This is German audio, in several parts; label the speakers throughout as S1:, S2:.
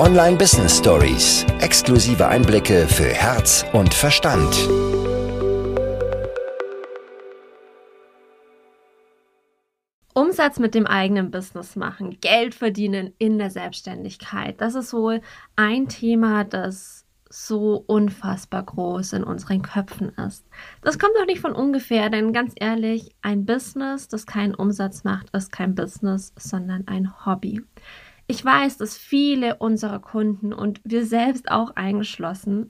S1: Online Business Stories. Exklusive Einblicke für Herz und Verstand.
S2: Umsatz mit dem eigenen Business machen, Geld verdienen in der Selbstständigkeit. Das ist wohl ein Thema, das so unfassbar groß in unseren Köpfen ist. Das kommt auch nicht von ungefähr, denn ganz ehrlich, ein Business, das keinen Umsatz macht, ist kein Business, sondern ein Hobby. Ich weiß, dass viele unserer Kunden und wir selbst auch eingeschlossen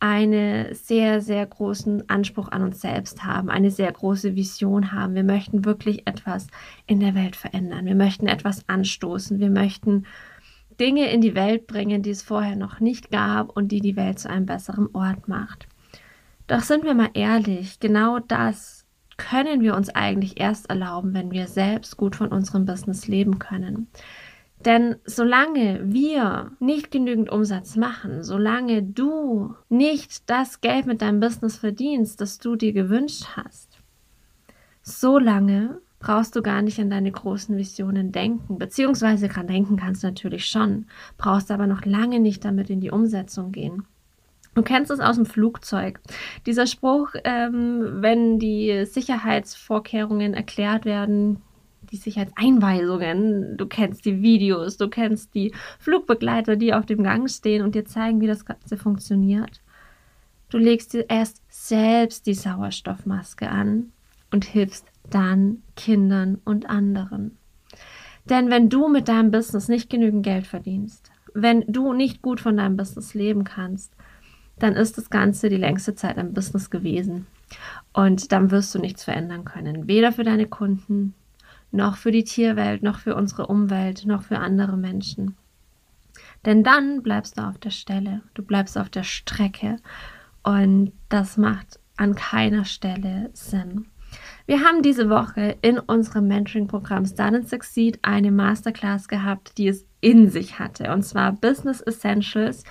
S2: einen sehr, sehr großen Anspruch an uns selbst haben, eine sehr große Vision haben. Wir möchten wirklich etwas in der Welt verändern. Wir möchten etwas anstoßen. Wir möchten Dinge in die Welt bringen, die es vorher noch nicht gab und die die Welt zu einem besseren Ort macht. Doch sind wir mal ehrlich, genau das können wir uns eigentlich erst erlauben, wenn wir selbst gut von unserem Business leben können. Denn solange wir nicht genügend Umsatz machen, solange du nicht das Geld mit deinem Business verdienst, das du dir gewünscht hast, solange brauchst du gar nicht an deine großen Visionen denken, beziehungsweise kann denken kannst natürlich schon, brauchst aber noch lange nicht damit in die Umsetzung gehen. Du kennst es aus dem Flugzeug. Dieser Spruch, ähm, wenn die Sicherheitsvorkehrungen erklärt werden, die Sicherheitseinweisungen, du kennst die Videos, du kennst die Flugbegleiter, die auf dem Gang stehen und dir zeigen, wie das Ganze funktioniert. Du legst dir erst selbst die Sauerstoffmaske an und hilfst dann Kindern und anderen. Denn wenn du mit deinem Business nicht genügend Geld verdienst, wenn du nicht gut von deinem Business leben kannst, dann ist das Ganze die längste Zeit ein Business gewesen. Und dann wirst du nichts verändern können. Weder für deine Kunden, noch für die Tierwelt, noch für unsere Umwelt, noch für andere Menschen. Denn dann bleibst du auf der Stelle, du bleibst auf der Strecke und das macht an keiner Stelle Sinn. Wir haben diese Woche in unserem Mentoring-Programm Start and Succeed eine Masterclass gehabt, die es in sich hatte. Und zwar Business Essentials,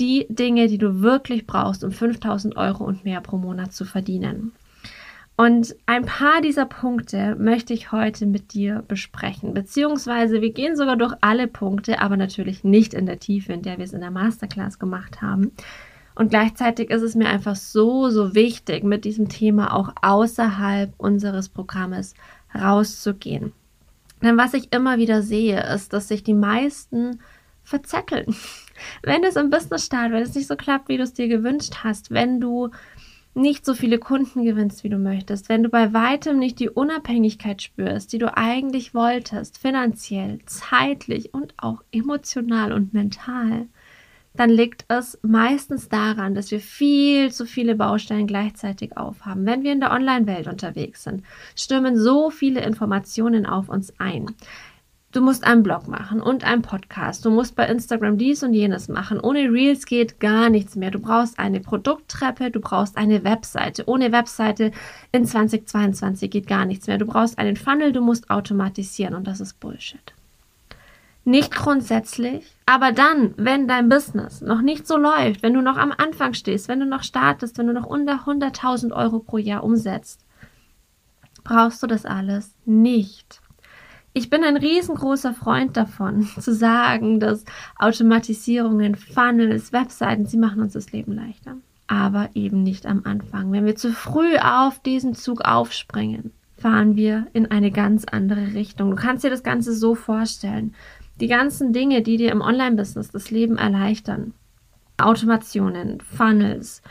S2: die Dinge, die du wirklich brauchst, um 5000 Euro und mehr pro Monat zu verdienen. Und ein paar dieser Punkte möchte ich heute mit dir besprechen, beziehungsweise wir gehen sogar durch alle Punkte, aber natürlich nicht in der Tiefe, in der wir es in der Masterclass gemacht haben. Und gleichzeitig ist es mir einfach so, so wichtig, mit diesem Thema auch außerhalb unseres Programmes rauszugehen. Denn was ich immer wieder sehe, ist, dass sich die meisten verzetteln. Wenn es im Business startet, wenn es nicht so klappt, wie du es dir gewünscht hast, wenn du nicht so viele Kunden gewinnst, wie du möchtest, wenn du bei weitem nicht die Unabhängigkeit spürst, die du eigentlich wolltest, finanziell, zeitlich und auch emotional und mental, dann liegt es meistens daran, dass wir viel zu viele Baustellen gleichzeitig aufhaben. Wenn wir in der Online-Welt unterwegs sind, stürmen so viele Informationen auf uns ein. Du musst einen Blog machen und einen Podcast. Du musst bei Instagram dies und jenes machen. Ohne Reels geht gar nichts mehr. Du brauchst eine Produkttreppe, du brauchst eine Webseite. Ohne Webseite in 2022 geht gar nichts mehr. Du brauchst einen Funnel, du musst automatisieren und das ist Bullshit. Nicht grundsätzlich, aber dann, wenn dein Business noch nicht so läuft, wenn du noch am Anfang stehst, wenn du noch startest, wenn du noch unter 100.000 Euro pro Jahr umsetzt, brauchst du das alles nicht. Ich bin ein riesengroßer Freund davon, zu sagen, dass Automatisierungen, Funnels, Webseiten, sie machen uns das Leben leichter. Aber eben nicht am Anfang. Wenn wir zu früh auf diesen Zug aufspringen, fahren wir in eine ganz andere Richtung. Du kannst dir das Ganze so vorstellen. Die ganzen Dinge, die dir im Online-Business das Leben erleichtern. Automationen, Funnels,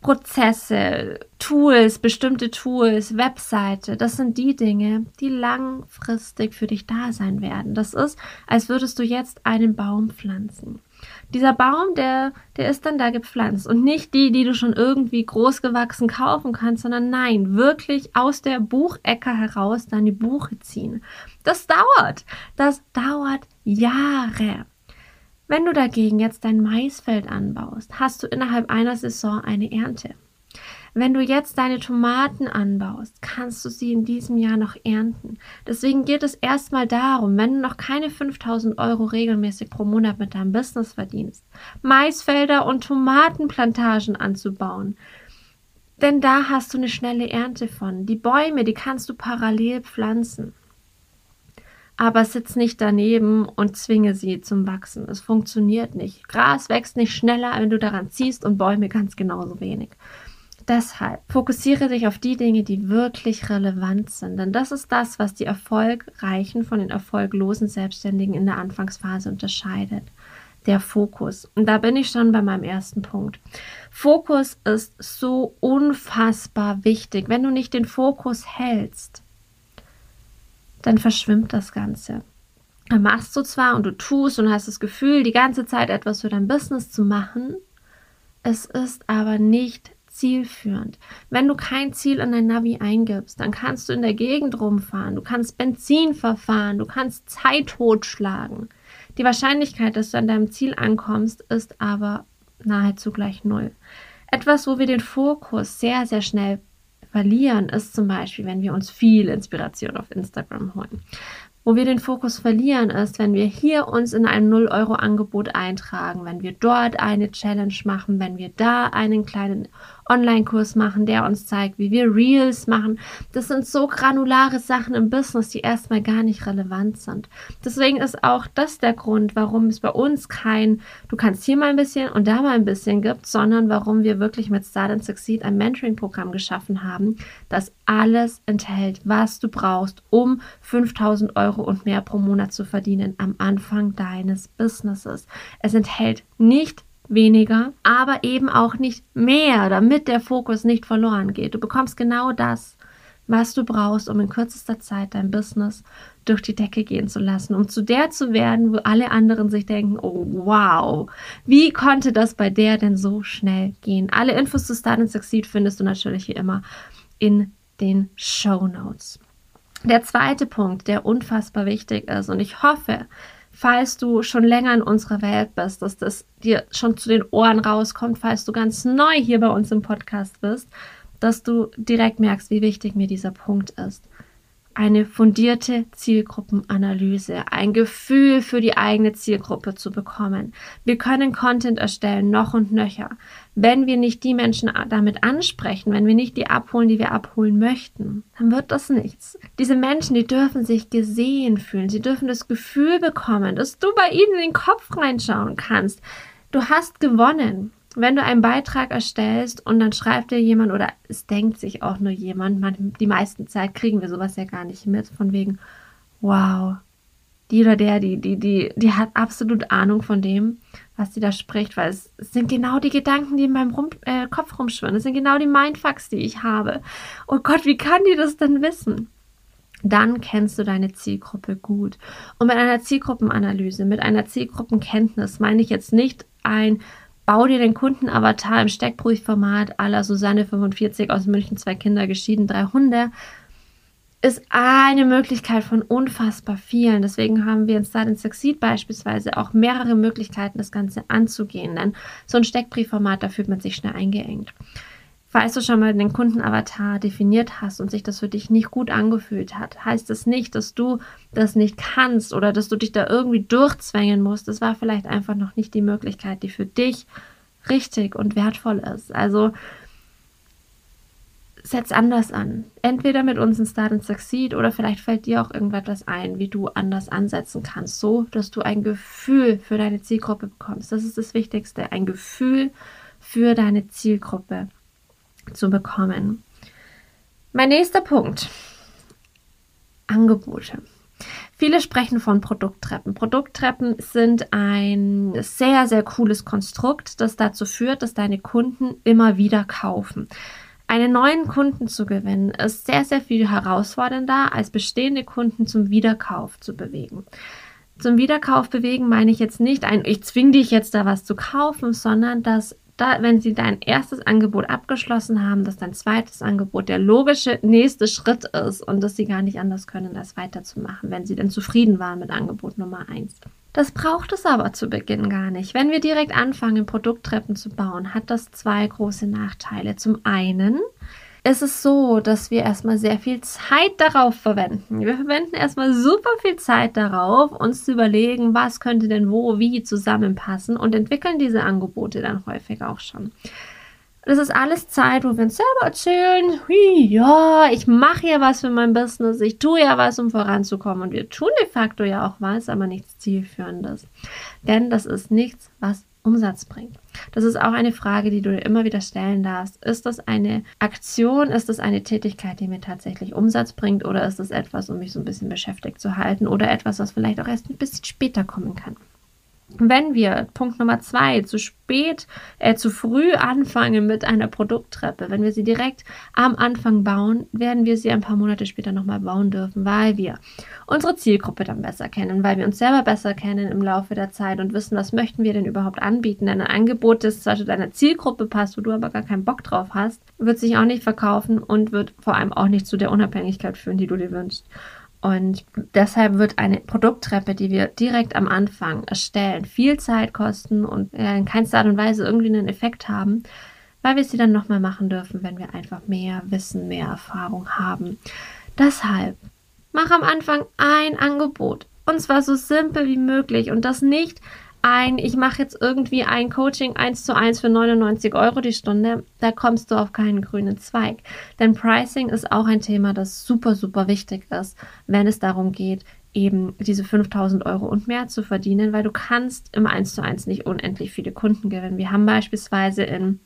S2: Prozesse, Tools, bestimmte Tools, Webseite, das sind die Dinge, die langfristig für dich da sein werden. Das ist, als würdest du jetzt einen Baum pflanzen. Dieser Baum, der, der ist dann da gepflanzt und nicht die, die du schon irgendwie großgewachsen kaufen kannst, sondern nein, wirklich aus der Buchecke heraus deine Buche ziehen. Das dauert. Das dauert Jahre. Wenn du dagegen jetzt dein Maisfeld anbaust, hast du innerhalb einer Saison eine Ernte. Wenn du jetzt deine Tomaten anbaust, kannst du sie in diesem Jahr noch ernten. Deswegen geht es erstmal darum, wenn du noch keine 5000 Euro regelmäßig pro Monat mit deinem Business verdienst, Maisfelder und Tomatenplantagen anzubauen. Denn da hast du eine schnelle Ernte von. Die Bäume, die kannst du parallel pflanzen. Aber sitz nicht daneben und zwinge sie zum Wachsen. Es funktioniert nicht. Gras wächst nicht schneller, wenn du daran ziehst und Bäume ganz genauso wenig. Deshalb fokussiere dich auf die Dinge, die wirklich relevant sind, denn das ist das, was die erfolgreichen von den erfolglosen Selbstständigen in der Anfangsphase unterscheidet. Der Fokus. Und da bin ich schon bei meinem ersten Punkt. Fokus ist so unfassbar wichtig. Wenn du nicht den Fokus hältst, dann verschwimmt das Ganze. Dann machst du zwar und du tust und hast das Gefühl, die ganze Zeit etwas für dein Business zu machen, es ist aber nicht zielführend. Wenn du kein Ziel in dein Navi eingibst, dann kannst du in der Gegend rumfahren, du kannst Benzin verfahren, du kannst Zeit totschlagen. Die Wahrscheinlichkeit, dass du an deinem Ziel ankommst, ist aber nahezu gleich null. Etwas, wo wir den Fokus sehr, sehr schnell verlieren, ist zum Beispiel, wenn wir uns viel Inspiration auf Instagram holen. Wo wir den Fokus verlieren, ist, wenn wir hier uns in ein 0-Euro-Angebot eintragen, wenn wir dort eine Challenge machen, wenn wir da einen kleinen Online-Kurs machen, der uns zeigt, wie wir Reels machen. Das sind so granulare Sachen im Business, die erstmal gar nicht relevant sind. Deswegen ist auch das der Grund, warum es bei uns kein, du kannst hier mal ein bisschen und da mal ein bisschen gibt, sondern warum wir wirklich mit Start and Succeed ein Mentoring-Programm geschaffen haben, das alles enthält, was du brauchst, um 5000 Euro und mehr pro Monat zu verdienen am Anfang deines Businesses. Es enthält nicht weniger, aber eben auch nicht mehr, damit der Fokus nicht verloren geht. Du bekommst genau das, was du brauchst, um in kürzester Zeit dein Business durch die Decke gehen zu lassen, um zu der zu werden, wo alle anderen sich denken, oh wow, wie konnte das bei der denn so schnell gehen? Alle Infos zu Start and Succeed findest du natürlich wie immer in den Show Notes. Der zweite Punkt, der unfassbar wichtig ist, und ich hoffe, falls du schon länger in unserer Welt bist, dass das dir schon zu den Ohren rauskommt, falls du ganz neu hier bei uns im Podcast bist, dass du direkt merkst, wie wichtig mir dieser Punkt ist eine fundierte Zielgruppenanalyse, ein Gefühl für die eigene Zielgruppe zu bekommen. Wir können Content erstellen, noch und nöcher. Wenn wir nicht die Menschen damit ansprechen, wenn wir nicht die abholen, die wir abholen möchten, dann wird das nichts. Diese Menschen, die dürfen sich gesehen fühlen. Sie dürfen das Gefühl bekommen, dass du bei ihnen in den Kopf reinschauen kannst. Du hast gewonnen wenn du einen Beitrag erstellst und dann schreibt dir jemand oder es denkt sich auch nur jemand, man, die meisten Zeit kriegen wir sowas ja gar nicht mit, von wegen, wow, die oder der, die, die, die, die hat absolut Ahnung von dem, was sie da spricht, weil es, es sind genau die Gedanken, die in meinem Rum, äh, Kopf rumschwirren. Es sind genau die Mindfucks, die ich habe. Oh Gott, wie kann die das denn wissen? Dann kennst du deine Zielgruppe gut. Und mit einer Zielgruppenanalyse, mit einer Zielgruppenkenntnis meine ich jetzt nicht ein Bau dir den Kundenavatar im Steckbriefformat aller Susanne 45 aus München, zwei Kinder geschieden, drei Hunde. Ist eine Möglichkeit von unfassbar vielen. Deswegen haben wir in Start and Succeed beispielsweise auch mehrere Möglichkeiten, das Ganze anzugehen. Denn so ein Steckbriefformat, da fühlt man sich schnell eingeengt. Falls du schon mal den Kundenavatar definiert hast und sich das für dich nicht gut angefühlt hat, heißt das nicht, dass du das nicht kannst oder dass du dich da irgendwie durchzwängen musst. Das war vielleicht einfach noch nicht die Möglichkeit, die für dich richtig und wertvoll ist. Also setz anders an. Entweder mit uns in Start and Succeed oder vielleicht fällt dir auch irgendetwas ein, wie du anders ansetzen kannst, so dass du ein Gefühl für deine Zielgruppe bekommst. Das ist das Wichtigste, ein Gefühl für deine Zielgruppe zu bekommen. Mein nächster Punkt. Angebote. Viele sprechen von Produkttreppen. Produkttreppen sind ein sehr, sehr cooles Konstrukt, das dazu führt, dass deine Kunden immer wieder kaufen. Einen neuen Kunden zu gewinnen, ist sehr, sehr viel herausfordernder, als bestehende Kunden zum Wiederkauf zu bewegen. Zum Wiederkauf bewegen meine ich jetzt nicht ein, ich zwinge dich jetzt da was zu kaufen, sondern dass da, wenn sie dein erstes Angebot abgeschlossen haben, dass dein zweites Angebot der logische nächste Schritt ist und dass sie gar nicht anders können, das weiterzumachen, wenn sie denn zufrieden waren mit Angebot Nummer eins. Das braucht es aber zu Beginn gar nicht. Wenn wir direkt anfangen, Produkttreppen zu bauen, hat das zwei große Nachteile. Zum einen ist es so, dass wir erstmal sehr viel Zeit darauf verwenden. Wir verwenden erstmal super viel Zeit darauf, uns zu überlegen, was könnte denn wo, wie zusammenpassen und entwickeln diese Angebote dann häufig auch schon. das ist alles Zeit, wo wir uns selber erzählen, ja, ich mache ja was für mein Business, ich tue ja was, um voranzukommen. Und wir tun de facto ja auch was, aber nichts Zielführendes. Denn das ist nichts, was Umsatz bringt. Das ist auch eine Frage, die du dir immer wieder stellen darfst. Ist das eine Aktion, ist das eine Tätigkeit, die mir tatsächlich Umsatz bringt oder ist das etwas, um mich so ein bisschen beschäftigt zu halten oder etwas, was vielleicht auch erst ein bisschen später kommen kann? Wenn wir, Punkt Nummer zwei, zu spät, äh, zu früh anfangen mit einer Produkttreppe, wenn wir sie direkt am Anfang bauen, werden wir sie ein paar Monate später nochmal bauen dürfen, weil wir unsere Zielgruppe dann besser kennen, weil wir uns selber besser kennen im Laufe der Zeit und wissen, was möchten wir denn überhaupt anbieten. Denn ein Angebot, das zu deiner Zielgruppe passt, wo du aber gar keinen Bock drauf hast, wird sich auch nicht verkaufen und wird vor allem auch nicht zu der Unabhängigkeit führen, die du dir wünschst. Und deshalb wird eine Produkttreppe, die wir direkt am Anfang erstellen, viel Zeit kosten und in keinster Art und Weise irgendwie einen Effekt haben, weil wir sie dann nochmal machen dürfen, wenn wir einfach mehr Wissen, mehr Erfahrung haben. Deshalb mach am Anfang ein Angebot und zwar so simpel wie möglich und das nicht ein, ich mache jetzt irgendwie ein Coaching 1 zu 1 für 99 Euro die Stunde, da kommst du auf keinen grünen Zweig. Denn Pricing ist auch ein Thema, das super, super wichtig ist, wenn es darum geht, eben diese 5000 Euro und mehr zu verdienen, weil du kannst im 1 zu 1 nicht unendlich viele Kunden gewinnen. Wir haben beispielsweise in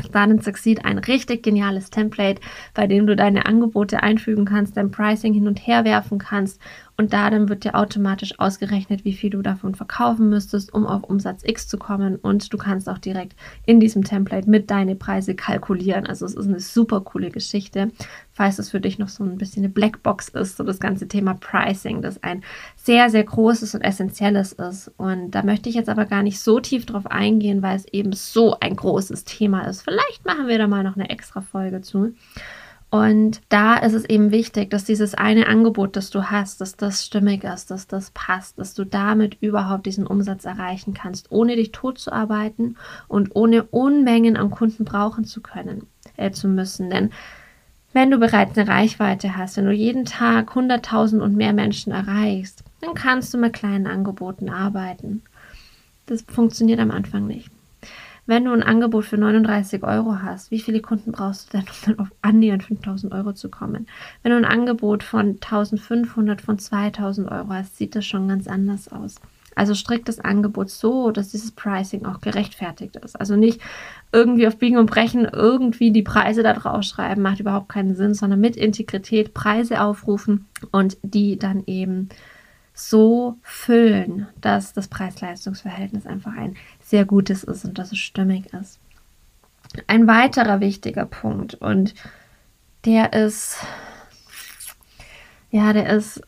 S2: Start and Succeed ein richtig geniales Template, bei dem du deine Angebote einfügen kannst, dein Pricing hin und her werfen kannst und da dann wird dir automatisch ausgerechnet, wie viel du davon verkaufen müsstest, um auf Umsatz X zu kommen und du kannst auch direkt in diesem Template mit deine Preise kalkulieren. Also es ist eine super coole Geschichte, falls es für dich noch so ein bisschen eine Blackbox ist, so das ganze Thema Pricing, das ein sehr, sehr großes und essentielles ist. Und da möchte ich jetzt aber gar nicht so tief drauf eingehen, weil es eben so ein großes Thema ist. Vielleicht machen wir da mal noch eine extra Folge zu. Und da ist es eben wichtig, dass dieses eine Angebot, das du hast, dass das stimmig ist, dass das passt, dass du damit überhaupt diesen Umsatz erreichen kannst, ohne dich tot zu arbeiten und ohne Unmengen an Kunden brauchen zu können, äh, zu müssen. Denn wenn du bereits eine Reichweite hast, wenn du jeden Tag 100.000 und mehr Menschen erreichst, dann kannst du mit kleinen Angeboten arbeiten. Das funktioniert am Anfang nicht. Wenn du ein Angebot für 39 Euro hast, wie viele Kunden brauchst du denn, um dann auf annähernd 5000 Euro zu kommen? Wenn du ein Angebot von 1500, von 2000 Euro hast, sieht das schon ganz anders aus. Also strikt das Angebot so, dass dieses Pricing auch gerechtfertigt ist. Also nicht irgendwie auf Biegen und Brechen irgendwie die Preise da drauf schreiben, macht überhaupt keinen Sinn, sondern mit Integrität Preise aufrufen und die dann eben so füllen, dass das Preis-Leistungs-Verhältnis einfach ein sehr gutes ist und dass es stimmig ist. Ein weiterer wichtiger Punkt und der ist, ja, der ist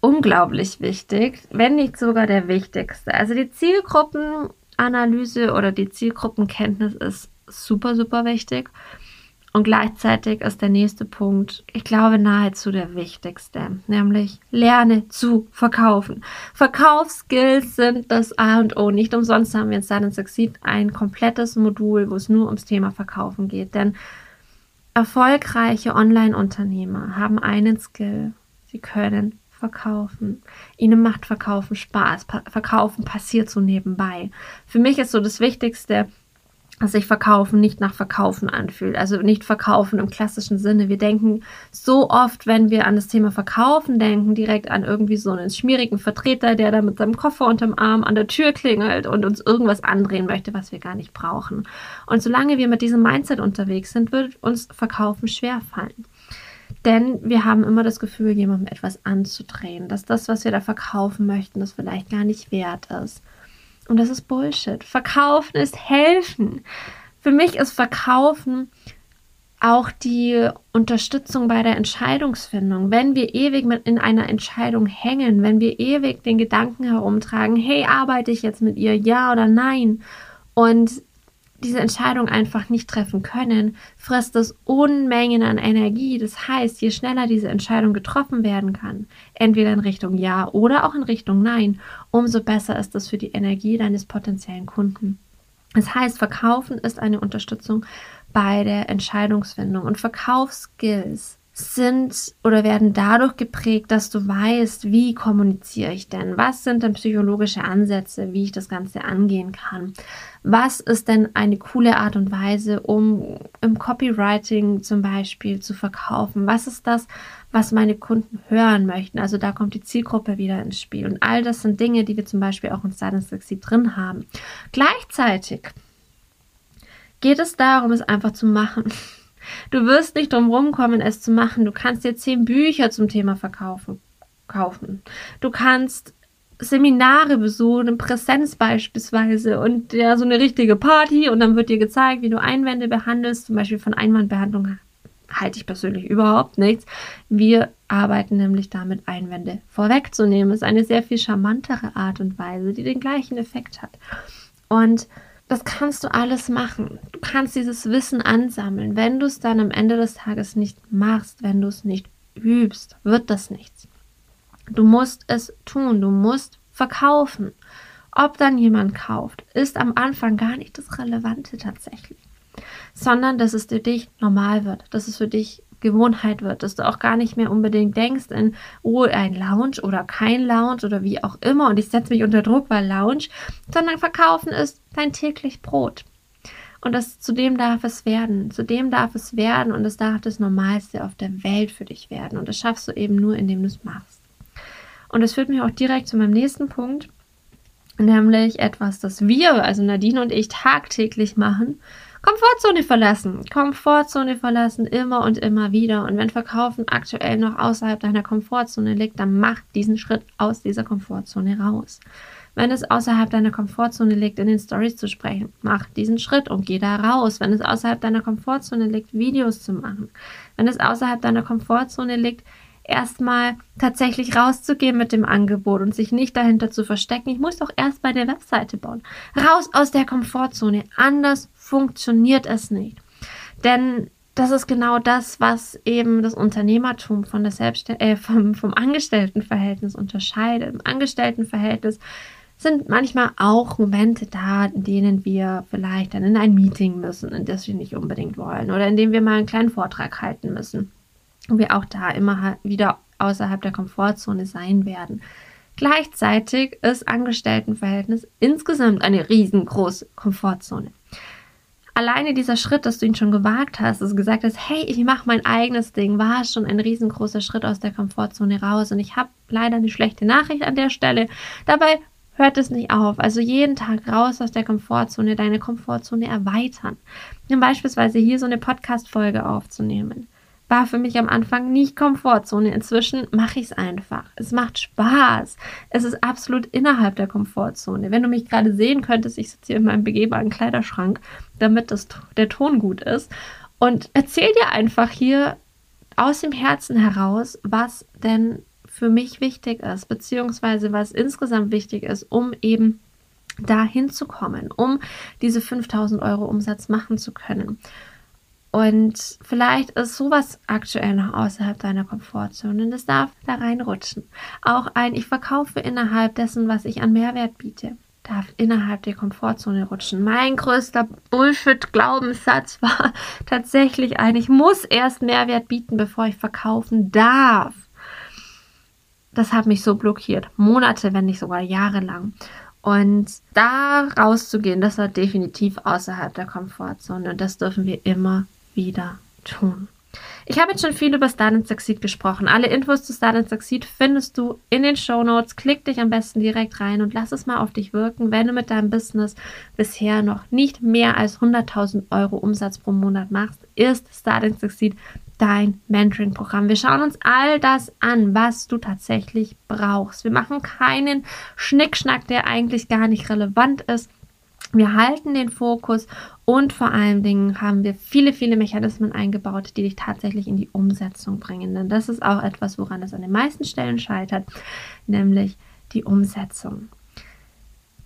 S2: unglaublich wichtig, wenn nicht sogar der wichtigste. Also die Zielgruppenanalyse oder die Zielgruppenkenntnis ist super, super wichtig. Und gleichzeitig ist der nächste Punkt, ich glaube, nahezu der wichtigste, nämlich lerne zu verkaufen. Verkaufsskills sind das A und O. Nicht umsonst haben wir in Start Succeed ein komplettes Modul, wo es nur ums Thema Verkaufen geht. Denn erfolgreiche Online-Unternehmer haben einen Skill. Sie können verkaufen. Ihnen macht Verkaufen Spaß. Pa verkaufen passiert so nebenbei. Für mich ist so das Wichtigste, sich Verkaufen nicht nach Verkaufen anfühlt. Also nicht Verkaufen im klassischen Sinne. Wir denken so oft, wenn wir an das Thema Verkaufen denken, direkt an irgendwie so einen schmierigen Vertreter, der da mit seinem Koffer unterm Arm an der Tür klingelt und uns irgendwas andrehen möchte, was wir gar nicht brauchen. Und solange wir mit diesem Mindset unterwegs sind, wird uns Verkaufen schwer fallen. Denn wir haben immer das Gefühl, jemandem etwas anzudrehen, dass das, was wir da verkaufen möchten, das vielleicht gar nicht wert ist. Und das ist Bullshit. Verkaufen ist helfen. Für mich ist Verkaufen auch die Unterstützung bei der Entscheidungsfindung. Wenn wir ewig mit in einer Entscheidung hängen, wenn wir ewig den Gedanken herumtragen, hey, arbeite ich jetzt mit ihr, ja oder nein, und diese Entscheidung einfach nicht treffen können, frisst es Unmengen an Energie. Das heißt, je schneller diese Entscheidung getroffen werden kann, entweder in Richtung Ja oder auch in Richtung Nein, umso besser ist es für die Energie deines potenziellen Kunden. Das heißt, Verkaufen ist eine Unterstützung bei der Entscheidungsfindung und Verkaufsskills sind oder werden dadurch geprägt, dass du weißt, wie kommuniziere ich denn? Was sind denn psychologische Ansätze, wie ich das Ganze angehen kann? Was ist denn eine coole Art und Weise, um im Copywriting zum Beispiel zu verkaufen? Was ist das, was meine Kunden hören möchten? Also da kommt die Zielgruppe wieder ins Spiel. Und all das sind Dinge, die wir zum Beispiel auch in Style Sexy drin haben. Gleichzeitig geht es darum, es einfach zu machen. Du wirst nicht drum rumkommen, es zu machen. Du kannst dir zehn Bücher zum Thema Verkaufen kaufen. Du kannst Seminare besuchen, Präsenz beispielsweise und ja, so eine richtige Party und dann wird dir gezeigt, wie du Einwände behandelst. Zum Beispiel von Einwandbehandlung halte ich persönlich überhaupt nichts. Wir arbeiten nämlich damit, Einwände vorwegzunehmen. Das ist eine sehr viel charmantere Art und Weise, die den gleichen Effekt hat. Und das kannst du alles machen. Du kannst dieses Wissen ansammeln. Wenn du es dann am Ende des Tages nicht machst, wenn du es nicht übst, wird das nichts. Du musst es tun, du musst verkaufen. Ob dann jemand kauft, ist am Anfang gar nicht das Relevante tatsächlich, sondern dass es für dich normal wird, dass es für dich Gewohnheit wird, dass du auch gar nicht mehr unbedingt denkst in, oh, ein Lounge oder kein Lounge oder wie auch immer und ich setze mich unter Druck bei Lounge, sondern verkaufen ist dein täglich Brot. Und das, zu dem darf es werden. Zu dem darf es werden und es darf das Normalste auf der Welt für dich werden. Und das schaffst du eben nur, indem du es machst. Und das führt mich auch direkt zu meinem nächsten Punkt, nämlich etwas, das wir, also Nadine und ich, tagtäglich machen Komfortzone verlassen. Komfortzone verlassen, immer und immer wieder. Und wenn Verkaufen aktuell noch außerhalb deiner Komfortzone liegt, dann mach diesen Schritt aus dieser Komfortzone raus. Wenn es außerhalb deiner Komfortzone liegt, in den Stories zu sprechen, mach diesen Schritt und geh da raus. Wenn es außerhalb deiner Komfortzone liegt, Videos zu machen. Wenn es außerhalb deiner Komfortzone liegt, erstmal tatsächlich rauszugehen mit dem Angebot und sich nicht dahinter zu verstecken. Ich muss doch erst bei der Webseite bauen. Raus aus der Komfortzone. Anders funktioniert es nicht. Denn das ist genau das, was eben das Unternehmertum von der Selbstst äh, vom, vom Angestelltenverhältnis unterscheidet. Im Angestelltenverhältnis sind manchmal auch Momente da, in denen wir vielleicht dann in ein Meeting müssen, in das wir nicht unbedingt wollen oder in dem wir mal einen kleinen Vortrag halten müssen und wir auch da immer wieder außerhalb der Komfortzone sein werden. Gleichzeitig ist Angestelltenverhältnis insgesamt eine riesengroße Komfortzone. Alleine dieser Schritt, dass du ihn schon gewagt hast, dass du gesagt hast, hey, ich mache mein eigenes Ding, war schon ein riesengroßer Schritt aus der Komfortzone raus. Und ich habe leider eine schlechte Nachricht an der Stelle. Dabei hört es nicht auf. Also jeden Tag raus aus der Komfortzone, deine Komfortzone erweitern. Und beispielsweise hier so eine Podcast-Folge aufzunehmen war für mich am Anfang nicht Komfortzone. Inzwischen mache ich es einfach. Es macht Spaß. Es ist absolut innerhalb der Komfortzone. Wenn du mich gerade sehen könntest, ich sitze hier in meinem begehbaren Kleiderschrank, damit das, der Ton gut ist. Und erzähl dir einfach hier aus dem Herzen heraus, was denn für mich wichtig ist, beziehungsweise was insgesamt wichtig ist, um eben da hinzukommen, um diese 5000 Euro Umsatz machen zu können. Und vielleicht ist sowas aktuell noch außerhalb deiner Komfortzone und es darf da reinrutschen. Auch ein, ich verkaufe innerhalb dessen, was ich an Mehrwert biete, darf innerhalb der Komfortzone rutschen. Mein größter Bullshit-Glaubenssatz war tatsächlich ein, ich muss erst Mehrwert bieten, bevor ich verkaufen darf. Das hat mich so blockiert. Monate, wenn nicht sogar jahrelang. Und da rauszugehen, das war definitiv außerhalb der Komfortzone. Und das dürfen wir immer wieder tun. Ich habe jetzt schon viel über Start and Succeed gesprochen. Alle Infos zu Start and Succeed findest du in den Show Notes. Klick dich am besten direkt rein und lass es mal auf dich wirken. Wenn du mit deinem Business bisher noch nicht mehr als 100.000 Euro Umsatz pro Monat machst, ist Start and Succeed dein Mentoring-Programm. Wir schauen uns all das an, was du tatsächlich brauchst. Wir machen keinen Schnickschnack, der eigentlich gar nicht relevant ist. Wir halten den Fokus und vor allen Dingen haben wir viele, viele Mechanismen eingebaut, die dich tatsächlich in die Umsetzung bringen. Denn das ist auch etwas, woran es an den meisten Stellen scheitert, nämlich die Umsetzung.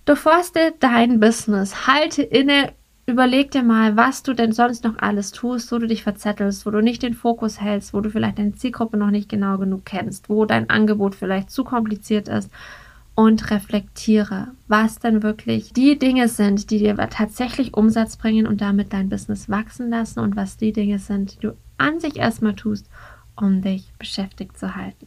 S2: Durchforste dein Business, halte inne, überleg dir mal, was du denn sonst noch alles tust, wo du dich verzettelst, wo du nicht den Fokus hältst, wo du vielleicht deine Zielgruppe noch nicht genau genug kennst, wo dein Angebot vielleicht zu kompliziert ist und reflektiere, was denn wirklich die Dinge sind, die dir tatsächlich Umsatz bringen und damit dein Business wachsen lassen und was die Dinge sind, die du an sich erstmal tust, um dich beschäftigt zu halten.